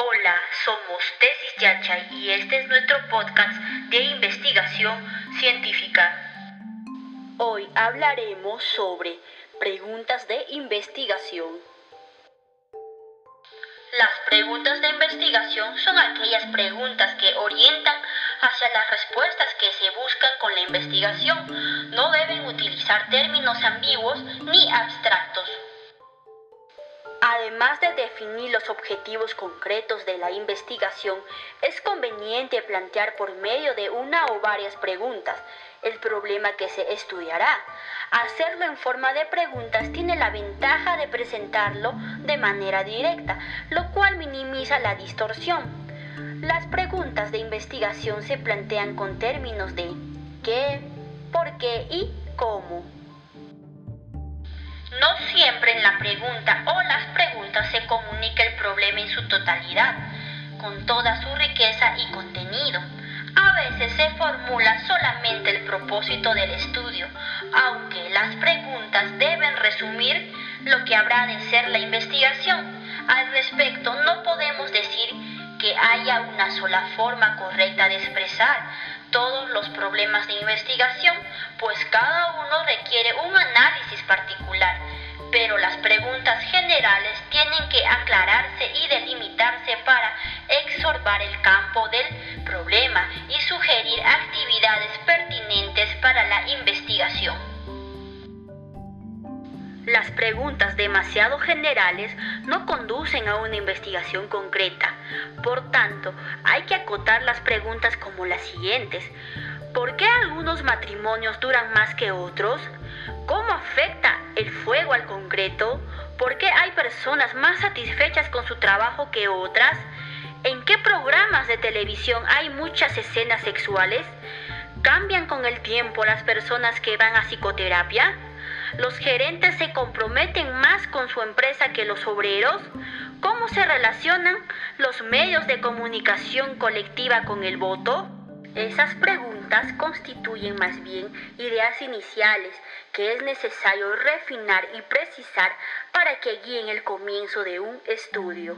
Hola, somos Tesis Yachay y este es nuestro podcast de investigación científica. Hoy hablaremos sobre preguntas de investigación. Las preguntas de investigación son aquellas preguntas que orientan hacia las respuestas que se buscan con la investigación. No deben utilizar términos ambiguos ni abstractos. Además de definir los objetivos concretos de la investigación, es conveniente plantear por medio de una o varias preguntas el problema que se estudiará. Hacerlo en forma de preguntas tiene la ventaja de presentarlo de manera directa, lo cual minimiza la distorsión. Las preguntas de investigación se plantean con términos de qué, por qué y cómo. No siempre en la pregunta o las preguntas se comunica el problema en su totalidad, con toda su riqueza y contenido. A veces se formula solamente el propósito del estudio, aunque las preguntas deben resumir lo que habrá de ser la investigación. Al respecto, no podemos decir que haya una sola forma correcta de expresar todos los problemas de investigación, pues cada uno requiere un análisis particular, pero las preguntas generales tienen que aclararse y delimitarse para exorbar el campo del problema y sugerir actividades pertinentes para la investigación. Las preguntas demasiado generales no conducen a una investigación concreta. Por tanto, hay que acotar las preguntas como las siguientes. ¿Por qué algunos matrimonios duran más que otros? ¿Cómo afecta el fuego al concreto? ¿Por qué hay personas más satisfechas con su trabajo que otras? ¿En qué programas de televisión hay muchas escenas sexuales? ¿Cambian con el tiempo las personas que van a psicoterapia? ¿Los gerentes se comprometen más con su empresa que los obreros? ¿Cómo se relacionan los medios de comunicación colectiva con el voto? Esas preguntas constituyen más bien ideas iniciales que es necesario refinar y precisar para que guíen el comienzo de un estudio.